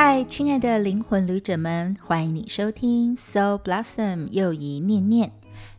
嗨，亲爱的灵魂旅者们，欢迎你收听 Soul Blossom 又一念念。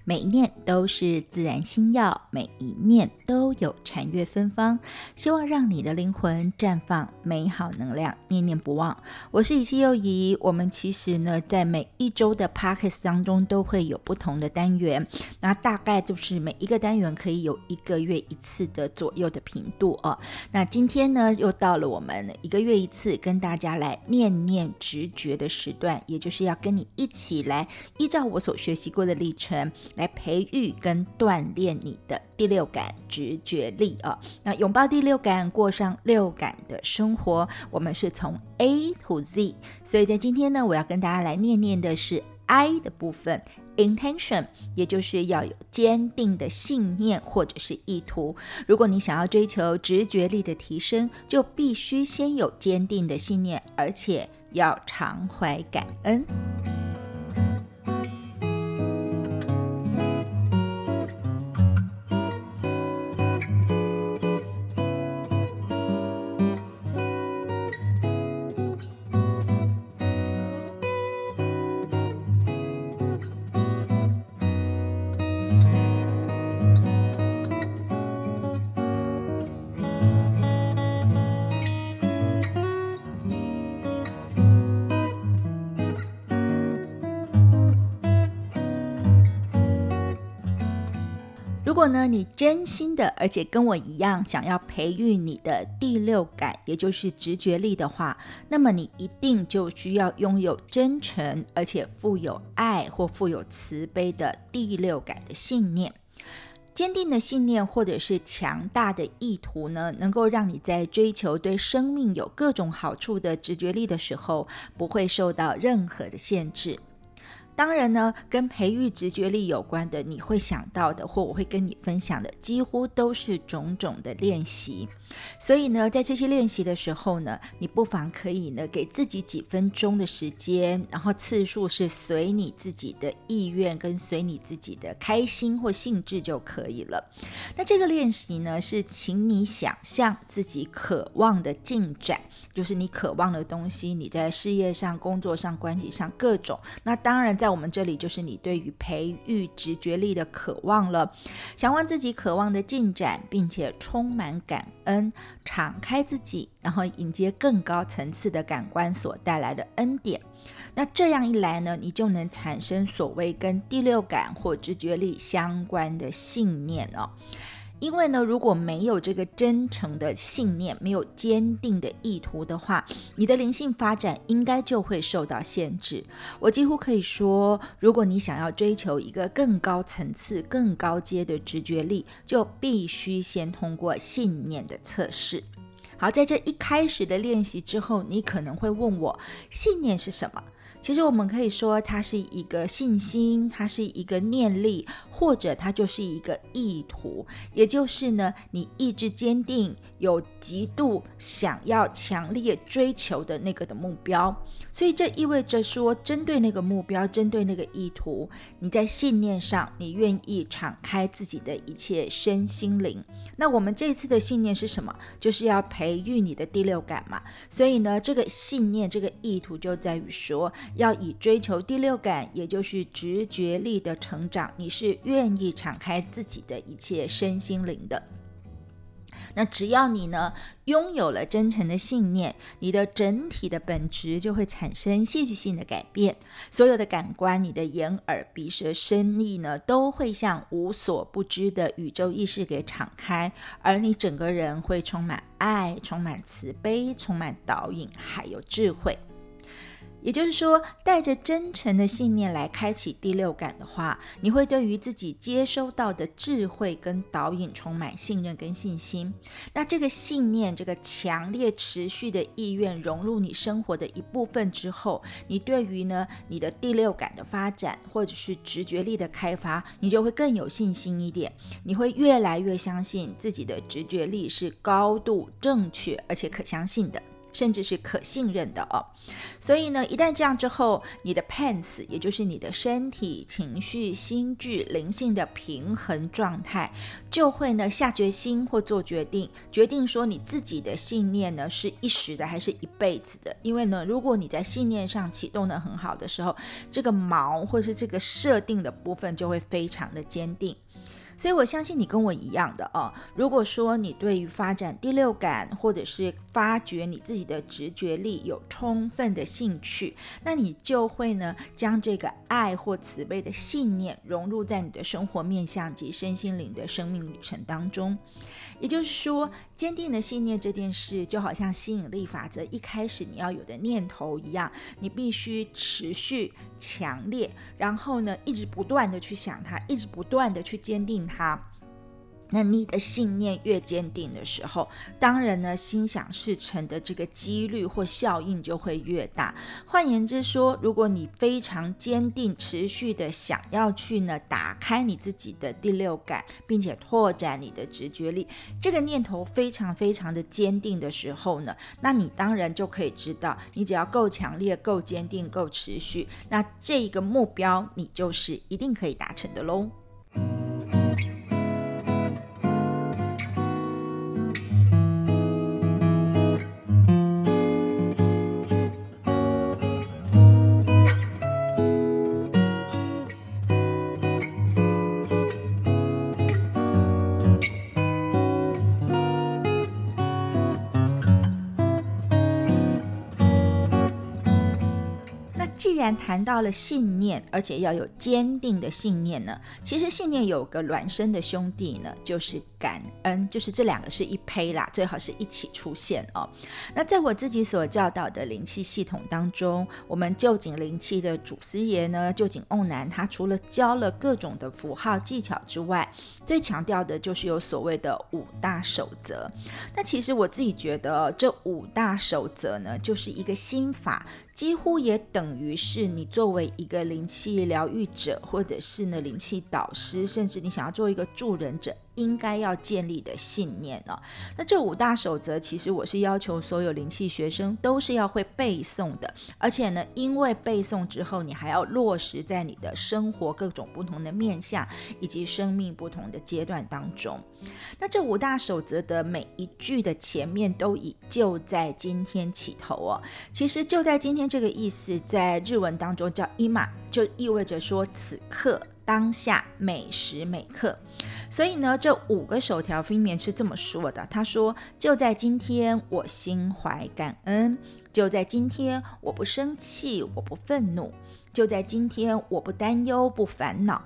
每一念都是自然心药，每一念都有禅悦芬芳，希望让你的灵魂绽放美好能量，念念不忘。我是以西又怡，我们其实呢，在每一周的 p o c k e t 当中都会有不同的单元，那大概就是每一个单元可以有一个月一次的左右的频度哦。那今天呢，又到了我们一个月一次跟大家来念念直觉的时段，也就是要跟你一起来依照我所学习过的历程。来培育跟锻炼你的第六感直觉力啊！那拥抱第六感，过上六感的生活。我们是从 A to Z，所以在今天呢，我要跟大家来念念的是 I 的部分，intention，也就是要有坚定的信念或者是意图。如果你想要追求直觉力的提升，就必须先有坚定的信念，而且要常怀感恩。如果呢，你真心的，而且跟我一样想要培育你的第六感，也就是直觉力的话，那么你一定就需要拥有真诚，而且富有爱或富有慈悲的第六感的信念。坚定的信念或者是强大的意图呢，能够让你在追求对生命有各种好处的直觉力的时候，不会受到任何的限制。当然呢，跟培育直觉力有关的，你会想到的，或我会跟你分享的，几乎都是种种的练习。所以呢，在这些练习的时候呢，你不妨可以呢，给自己几分钟的时间，然后次数是随你自己的意愿跟随你自己的开心或兴致就可以了。那这个练习呢，是请你想象自己渴望的进展，就是你渴望的东西，你在事业上、工作上、关系上各种。那当然在我们这里就是你对于培育直觉力的渴望了，想望自己渴望的进展，并且充满感恩，敞开自己，然后迎接更高层次的感官所带来的恩典。那这样一来呢，你就能产生所谓跟第六感或直觉力相关的信念哦。因为呢，如果没有这个真诚的信念，没有坚定的意图的话，你的灵性发展应该就会受到限制。我几乎可以说，如果你想要追求一个更高层次、更高阶的直觉力，就必须先通过信念的测试。好，在这一开始的练习之后，你可能会问我，信念是什么？其实我们可以说，它是一个信心，它是一个念力。或者它就是一个意图，也就是呢，你意志坚定，有极度想要强烈追求的那个的目标。所以这意味着说，针对那个目标，针对那个意图，你在信念上，你愿意敞开自己的一切身心灵。那我们这次的信念是什么？就是要培育你的第六感嘛。所以呢，这个信念，这个意图就在于说，要以追求第六感，也就是直觉力的成长，你是。愿意敞开自己的一切身心灵的，那只要你呢拥有了真诚的信念，你的整体的本质就会产生戏剧性的改变。所有的感官，你的眼耳鼻舌身意呢，都会向无所不知的宇宙意识给敞开，而你整个人会充满爱，充满慈悲，充满导引，还有智慧。也就是说，带着真诚的信念来开启第六感的话，你会对于自己接收到的智慧跟导引充满信任跟信心。那这个信念，这个强烈持续的意愿融入你生活的一部分之后，你对于呢你的第六感的发展，或者是直觉力的开发，你就会更有信心一点。你会越来越相信自己的直觉力是高度正确而且可相信的。甚至是可信任的哦。所以呢，一旦这样之后，你的 pants，也就是你的身体、情绪、心智、灵性的平衡状态，就会呢下决心或做决定，决定说你自己的信念呢是一时的还是一辈子的。因为呢，如果你在信念上启动的很好的时候，这个锚或是这个设定的部分就会非常的坚定。所以，我相信你跟我一样的哦。如果说你对于发展第六感，或者是发掘你自己的直觉力有充分的兴趣，那你就会呢将这个爱或慈悲的信念融入在你的生活面向及身心灵的生命旅程当中。也就是说，坚定的信念这件事，就好像吸引力法则一开始你要有的念头一样，你必须持续强烈，然后呢，一直不断的去想它，一直不断的去坚定它。那你的信念越坚定的时候，当然呢，心想事成的这个几率或效应就会越大。换言之说，如果你非常坚定、持续的想要去呢打开你自己的第六感，并且拓展你的直觉力，这个念头非常非常的坚定的时候呢，那你当然就可以知道，你只要够强烈、够坚定、够持续，那这一个目标你就是一定可以达成的喽。既然谈到了信念，而且要有坚定的信念呢，其实信念有个孪生的兄弟呢，就是感恩，就是这两个是一胚啦，最好是一起出现哦。那在我自己所教导的灵气系统当中，我们旧井灵气的祖师爷呢，旧井瓮南，他除了教了各种的符号技巧之外，最强调的就是有所谓的五大守则。那其实我自己觉得，这五大守则呢，就是一个心法。几乎也等于是你作为一个灵气疗愈者，或者是呢灵气导师，甚至你想要做一个助人者。应该要建立的信念呢？那这五大守则，其实我是要求所有灵气学生都是要会背诵的，而且呢，因为背诵之后，你还要落实在你的生活各种不同的面向以及生命不同的阶段当中。那这五大守则的每一句的前面都以“就在今天”起头哦。其实“就在今天”这个意思，在日文当中叫“伊玛”，就意味着说此刻。当下每时每刻，所以呢，这五个手条分别是这么说的。他说：“就在今天，我心怀感恩；就在今天，我不生气，我不愤怒；就在今天，我不担忧，不烦恼；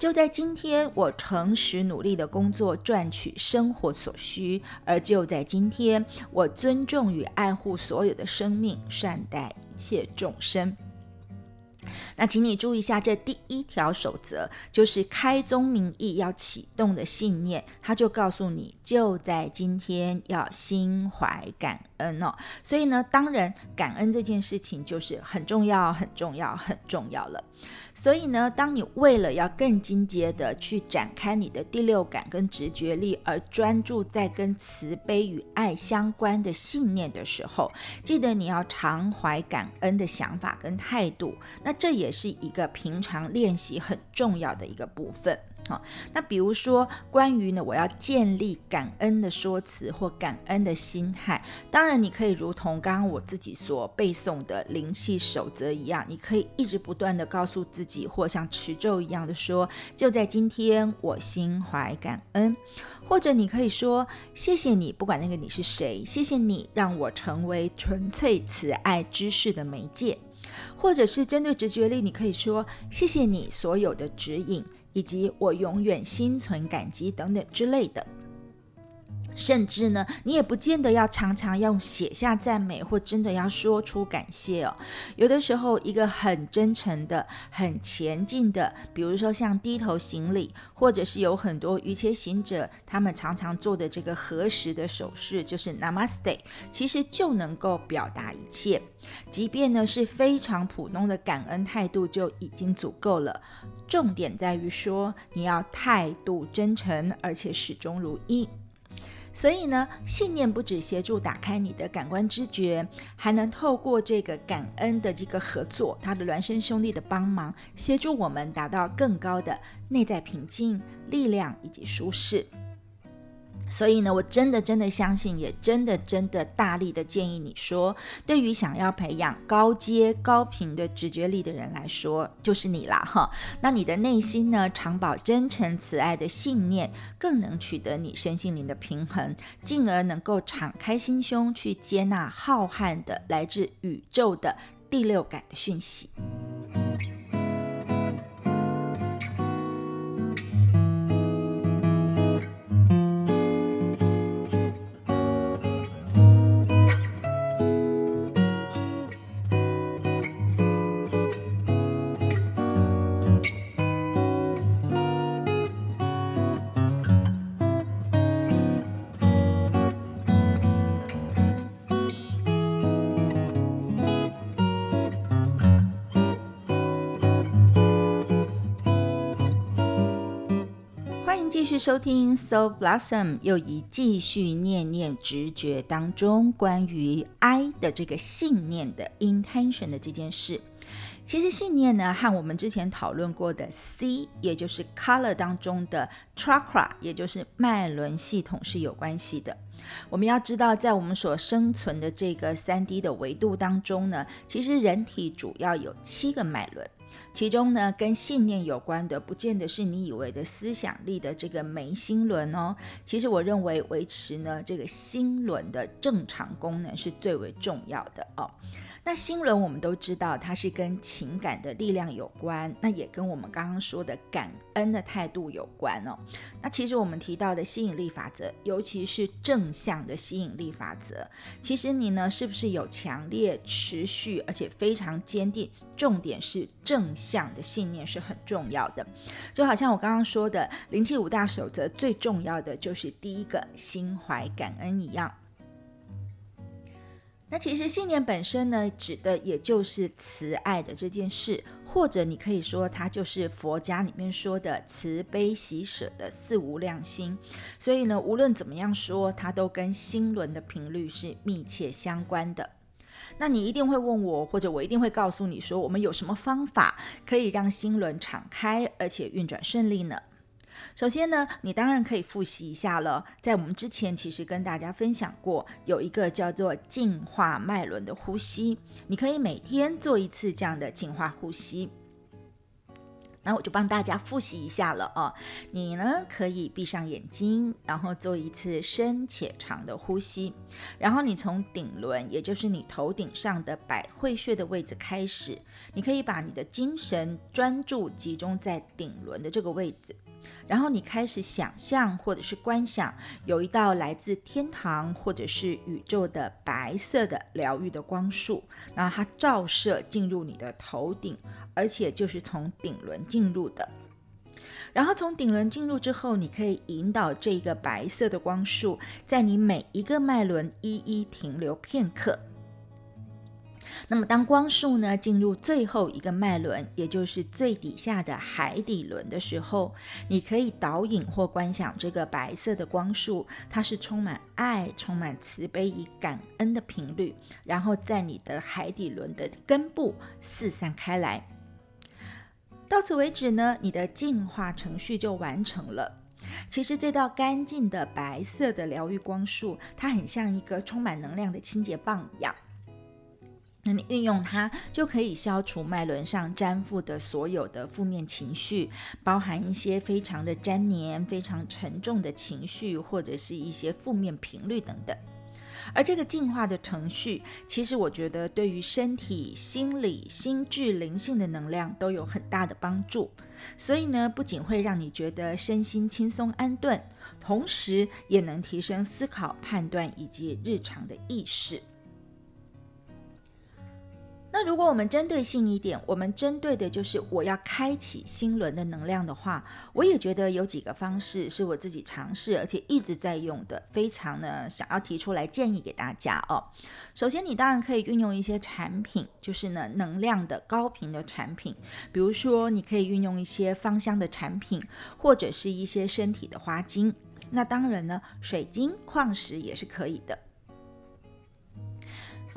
就在今天，我诚实努力的工作，赚取生活所需；而就在今天，我尊重与爱护所有的生命，善待一切众生。”那请你注意一下，这第一条守则就是开宗明义要启动的信念，他就告诉你，就在今天要心怀感恩哦。所以呢，当然感恩这件事情就是很重要、很重要、很重要了。所以呢，当你为了要更进阶的去展开你的第六感跟直觉力，而专注在跟慈悲与爱相关的信念的时候，记得你要常怀感恩的想法跟态度。那这也是一个平常练习很重要的一个部分。好，那比如说关于呢，我要建立感恩的说辞或感恩的心态，当然你可以如同刚刚我自己所背诵的灵气守则一样，你可以一直不断的告诉自己，或像持咒一样的说，就在今天我心怀感恩，或者你可以说谢谢你，不管那个你是谁，谢谢你让我成为纯粹慈爱知识的媒介，或者是针对直觉力，你可以说谢谢你所有的指引。以及我永远心存感激等等之类的。甚至呢，你也不见得要常常用写下赞美，或真的要说出感谢哦。有的时候，一个很真诚的、很前进的，比如说像低头行礼，或者是有很多瑜伽行者他们常常做的这个合十的手势，就是 Namaste，其实就能够表达一切。即便呢是非常普通的感恩态度，就已经足够了。重点在于说，你要态度真诚，而且始终如一。所以呢，信念不止协助打开你的感官知觉，还能透过这个感恩的这个合作，他的孪生兄弟的帮忙，协助我们达到更高的内在平静、力量以及舒适。所以呢，我真的真的相信，也真的真的大力的建议你说，对于想要培养高阶高频的直觉力的人来说，就是你啦哈。那你的内心呢，常保真诚慈爱的信念，更能取得你身心灵的平衡，进而能够敞开心胸去接纳浩瀚的来自宇宙的第六感的讯息。继续收听 So Blossom，又一继续念念直觉当中关于 I 的这个信念的 intention 的这件事。其实信念呢，和我们之前讨论过的 C，也就是 Color 当中的 Chakra，也就是脉轮系统是有关系的。我们要知道，在我们所生存的这个三 D 的维度当中呢，其实人体主要有七个脉轮。其中呢，跟信念有关的，不见得是你以为的思想力的这个眉心轮哦。其实我认为维持呢这个心轮的正常功能是最为重要的哦。那心轮我们都知道，它是跟情感的力量有关，那也跟我们刚刚说的感恩的态度有关哦。那其实我们提到的吸引力法则，尤其是正向的吸引力法则，其实你呢是不是有强烈、持续而且非常坚定？重点是正向的信念是很重要的。就好像我刚刚说的灵气五大守则，最重要的就是第一个心怀感恩一样。那其实信念本身呢，指的也就是慈爱的这件事，或者你可以说它就是佛家里面说的慈悲喜舍的四无量心。所以呢，无论怎么样说，它都跟心轮的频率是密切相关的。那你一定会问我，或者我一定会告诉你说，我们有什么方法可以让心轮敞开，而且运转顺利呢？首先呢，你当然可以复习一下了。在我们之前其实跟大家分享过，有一个叫做净化脉轮的呼吸，你可以每天做一次这样的净化呼吸。那我就帮大家复习一下了哦。你呢可以闭上眼睛，然后做一次深且长的呼吸，然后你从顶轮，也就是你头顶上的百会穴的位置开始，你可以把你的精神专注集中在顶轮的这个位置。然后你开始想象或者是观想，有一道来自天堂或者是宇宙的白色的疗愈的光束，然后它照射进入你的头顶，而且就是从顶轮进入的。然后从顶轮进入之后，你可以引导这个白色的光束在你每一个脉轮一一停留片刻。那么，当光束呢进入最后一个脉轮，也就是最底下的海底轮的时候，你可以导引或观想这个白色的光束，它是充满爱、充满慈悲与感恩的频率，然后在你的海底轮的根部四散开来。到此为止呢，你的净化程序就完成了。其实这道干净的白色的疗愈光束，它很像一个充满能量的清洁棒一样。那你运用它，就可以消除脉轮上粘附的所有的负面情绪，包含一些非常的粘黏、非常沉重的情绪，或者是一些负面频率等等。而这个进化的程序，其实我觉得对于身体、心理、心智、灵性的能量都有很大的帮助。所以呢，不仅会让你觉得身心轻松安顿，同时也能提升思考、判断以及日常的意识。那如果我们针对性一点，我们针对的就是我要开启心轮的能量的话，我也觉得有几个方式是我自己尝试而且一直在用的，非常呢想要提出来建议给大家哦。首先，你当然可以运用一些产品，就是呢能量的高频的产品，比如说你可以运用一些芳香的产品，或者是一些身体的花精。那当然呢，水晶、矿石也是可以的。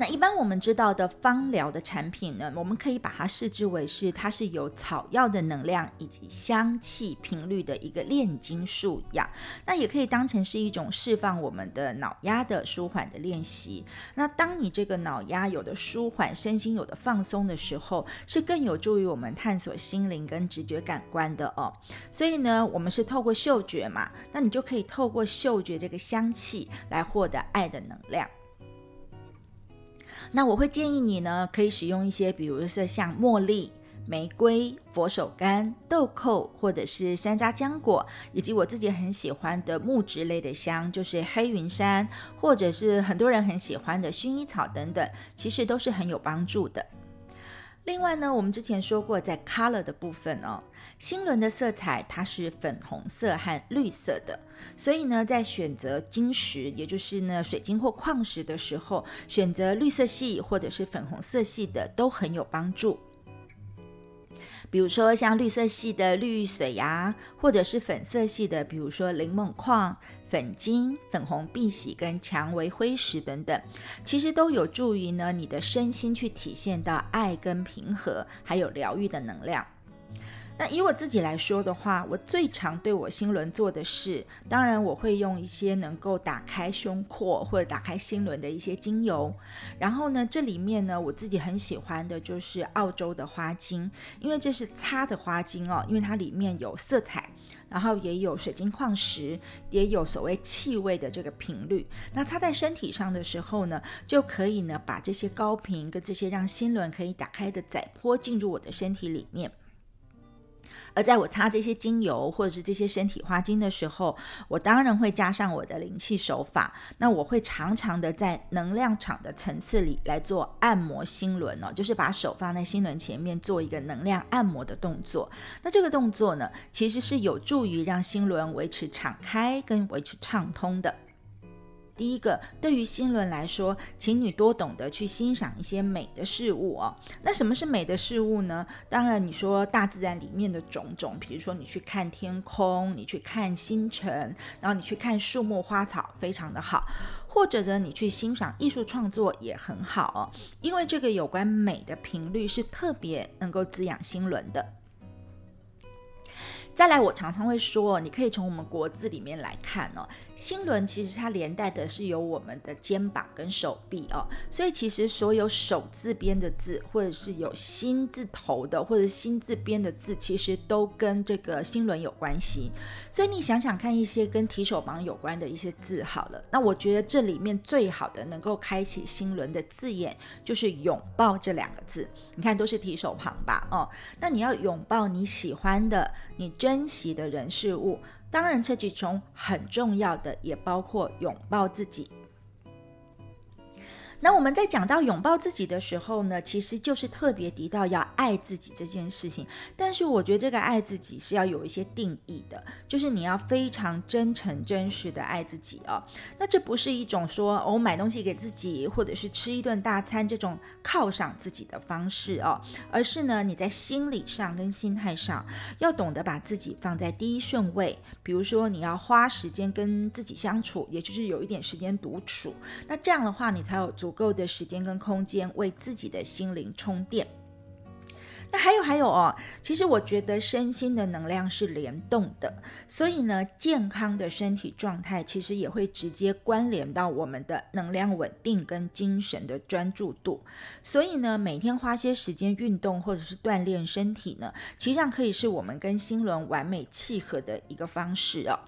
那一般我们知道的芳疗的产品呢，我们可以把它视之为是它是有草药的能量以及香气频率的一个炼金术一样。那也可以当成是一种释放我们的脑压的舒缓的练习。那当你这个脑压有的舒缓，身心有的放松的时候，是更有助于我们探索心灵跟直觉感官的哦。所以呢，我们是透过嗅觉嘛，那你就可以透过嗅觉这个香气来获得爱的能量。那我会建议你呢，可以使用一些，比如说像茉莉、玫瑰、佛手柑、豆蔻，或者是山楂浆果，以及我自己很喜欢的木质类的香，就是黑云杉，或者是很多人很喜欢的薰衣草等等，其实都是很有帮助的。另外呢，我们之前说过，在 color 的部分哦，星轮的色彩它是粉红色和绿色的，所以呢，在选择晶石，也就是呢水晶或矿石的时候，选择绿色系或者是粉红色系的都很有帮助。比如说像绿色系的绿水呀，或者是粉色系的，比如说柠檬矿。粉晶、粉红碧玺跟蔷薇灰石等等，其实都有助于呢你的身心去体现到爱跟平和，还有疗愈的能量。那以我自己来说的话，我最常对我心轮做的事，当然我会用一些能够打开胸廓或者打开心轮的一些精油。然后呢，这里面呢我自己很喜欢的就是澳洲的花精，因为这是擦的花精哦，因为它里面有色彩。然后也有水晶矿石，也有所谓气味的这个频率。那擦在身体上的时候呢，就可以呢把这些高频跟这些让心轮可以打开的载波进入我的身体里面。在我擦这些精油或者是这些身体花精的时候，我当然会加上我的灵气手法。那我会常常的在能量场的层次里来做按摩心轮哦，就是把手放在心轮前面做一个能量按摩的动作。那这个动作呢，其实是有助于让心轮维持敞开跟维持畅通的。第一个，对于心轮来说，请你多懂得去欣赏一些美的事物哦。那什么是美的事物呢？当然，你说大自然里面的种种，比如说你去看天空，你去看星辰，然后你去看树木花草，非常的好。或者呢，你去欣赏艺术创作也很好哦，因为这个有关美的频率是特别能够滋养心轮的。再来，我常常会说，你可以从我们国字里面来看哦。心轮其实它连带的是有我们的肩膀跟手臂哦，所以其实所有手字边的字，或者是有心字头的，或者心字边的字，其实都跟这个心轮有关系。所以你想想看，一些跟提手旁有关的一些字好了，那我觉得这里面最好的能够开启心轮的字眼，就是拥抱这两个字。你看都是提手旁吧？哦，那你要拥抱你喜欢的、你珍惜的人事物。当然，这其中很重要的也包括拥抱自己。那我们在讲到拥抱自己的时候呢，其实就是特别提到要爱自己这件事情。但是我觉得这个爱自己是要有一些定义的，就是你要非常真诚、真实的爱自己哦。那这不是一种说我买东西给自己，或者是吃一顿大餐这种犒赏自己的方式哦，而是呢你在心理上跟心态上要懂得把自己放在第一顺位。比如说你要花时间跟自己相处，也就是有一点时间独处。那这样的话，你才有足。足够的时间跟空间为自己的心灵充电。那还有还有哦，其实我觉得身心的能量是联动的，所以呢，健康的身体状态其实也会直接关联到我们的能量稳定跟精神的专注度。所以呢，每天花些时间运动或者是锻炼身体呢，其实上可以是我们跟心轮完美契合的一个方式哦。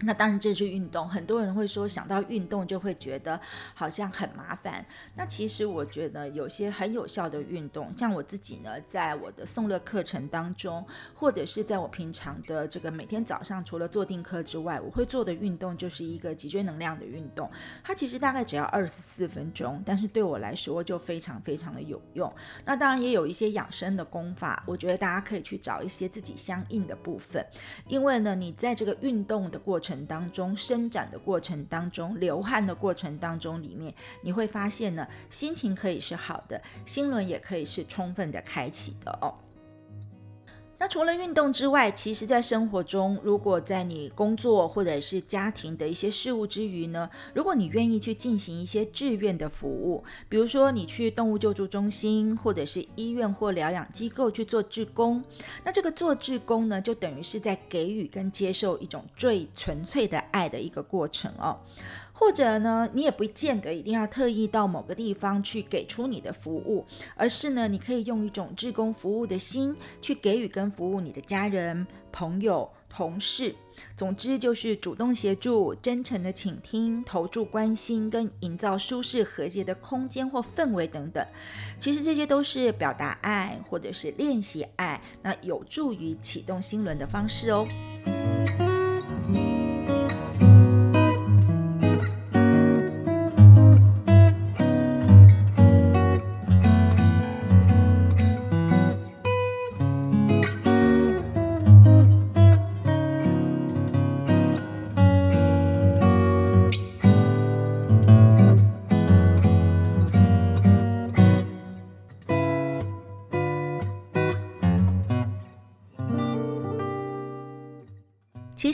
那当然，这是运动。很多人会说，想到运动就会觉得好像很麻烦。那其实我觉得有些很有效的运动，像我自己呢，在我的送乐课程当中，或者是在我平常的这个每天早上，除了做定课之外，我会做的运动就是一个脊椎能量的运动。它其实大概只要二十四分钟，但是对我来说就非常非常的有用。那当然也有一些养生的功法，我觉得大家可以去找一些自己相应的部分，因为呢，你在这个运动的过程。程当中伸展的过程当中，流汗的过程当中，里面你会发现呢，心情可以是好的，心轮也可以是充分的开启的哦。那除了运动之外，其实，在生活中，如果在你工作或者是家庭的一些事务之余呢，如果你愿意去进行一些志愿的服务，比如说你去动物救助中心，或者是医院或疗养机构去做志工，那这个做志工呢，就等于是在给予跟接受一种最纯粹的爱的一个过程哦。或者呢，你也不见得一定要特意到某个地方去给出你的服务，而是呢，你可以用一种志工服务的心去给予跟服务你的家人、朋友、同事。总之就是主动协助、真诚的倾听、投注关心跟营造舒适和谐的空间或氛围等等。其实这些都是表达爱或者是练习爱，那有助于启动心轮的方式哦。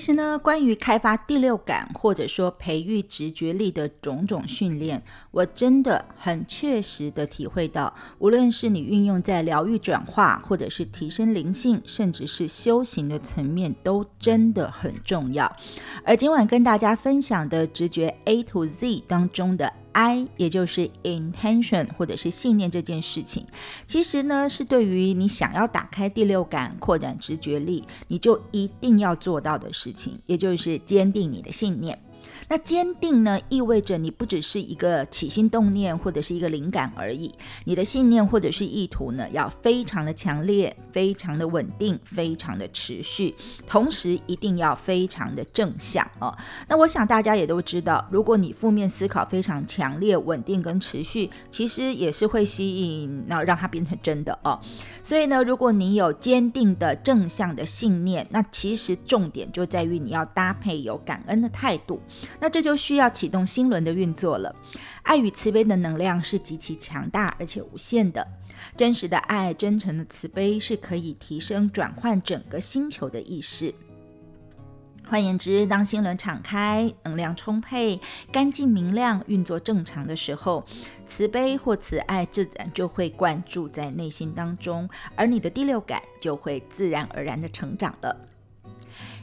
其实呢，关于开发第六感或者说培育直觉力的种种训练，我真的很确实的体会到，无论是你运用在疗愈转化，或者是提升灵性，甚至是修行的层面，都真的很重要。而今晚跟大家分享的直觉 A to Z 当中的。I，也就是 intention 或者是信念这件事情，其实呢是对于你想要打开第六感、扩展直觉力，你就一定要做到的事情，也就是坚定你的信念。那坚定呢，意味着你不只是一个起心动念或者是一个灵感而已，你的信念或者是意图呢，要非常的强烈、非常的稳定、非常的持续，同时一定要非常的正向哦。那我想大家也都知道，如果你负面思考非常强烈、稳定跟持续，其实也是会吸引那让它变成真的哦。所以呢，如果你有坚定的正向的信念，那其实重点就在于你要搭配有感恩的态度。那这就需要启动心轮的运作了。爱与慈悲的能量是极其强大而且无限的。真实的爱、真诚的慈悲是可以提升、转换整个星球的意识。换言之，当心轮敞开、能量充沛、干净明亮、运作正常的时候，慈悲或慈爱自然就会灌注在内心当中，而你的第六感就会自然而然的成长了。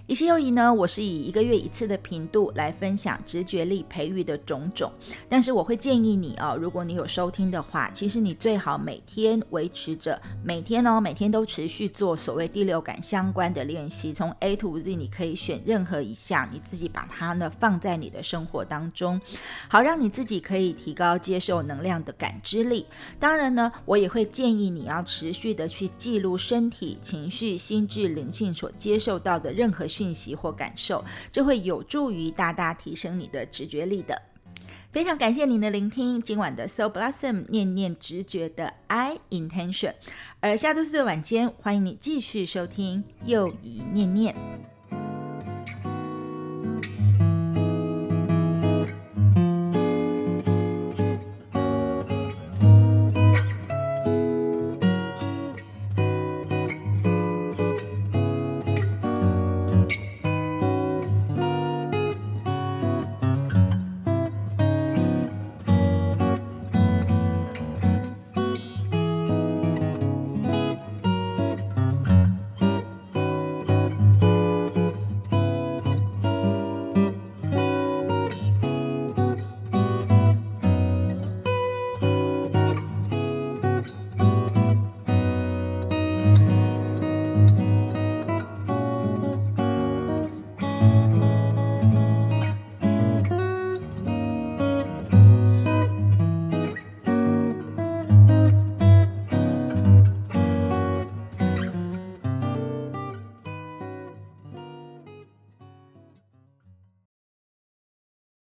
以西又以呢，我是以一个月一次的频度来分享直觉力培育的种种，但是我会建议你哦，如果你有收听的话，其实你最好每天维持着，每天哦，每天都持续做所谓第六感相关的练习，从 A to Z，你可以选任何一项，你自己把它呢放在你的生活当中，好让你自己可以提高接受能量的感知力。当然呢，我也会建议你要持续的去记录身体、情绪、心智、灵性所接受到的任何。讯息或感受，这会有助于大大提升你的直觉力的。非常感谢您的聆听，今晚的 So Blossom 念念直觉的 I Intention，而下周四的晚间，欢迎你继续收听又一念念。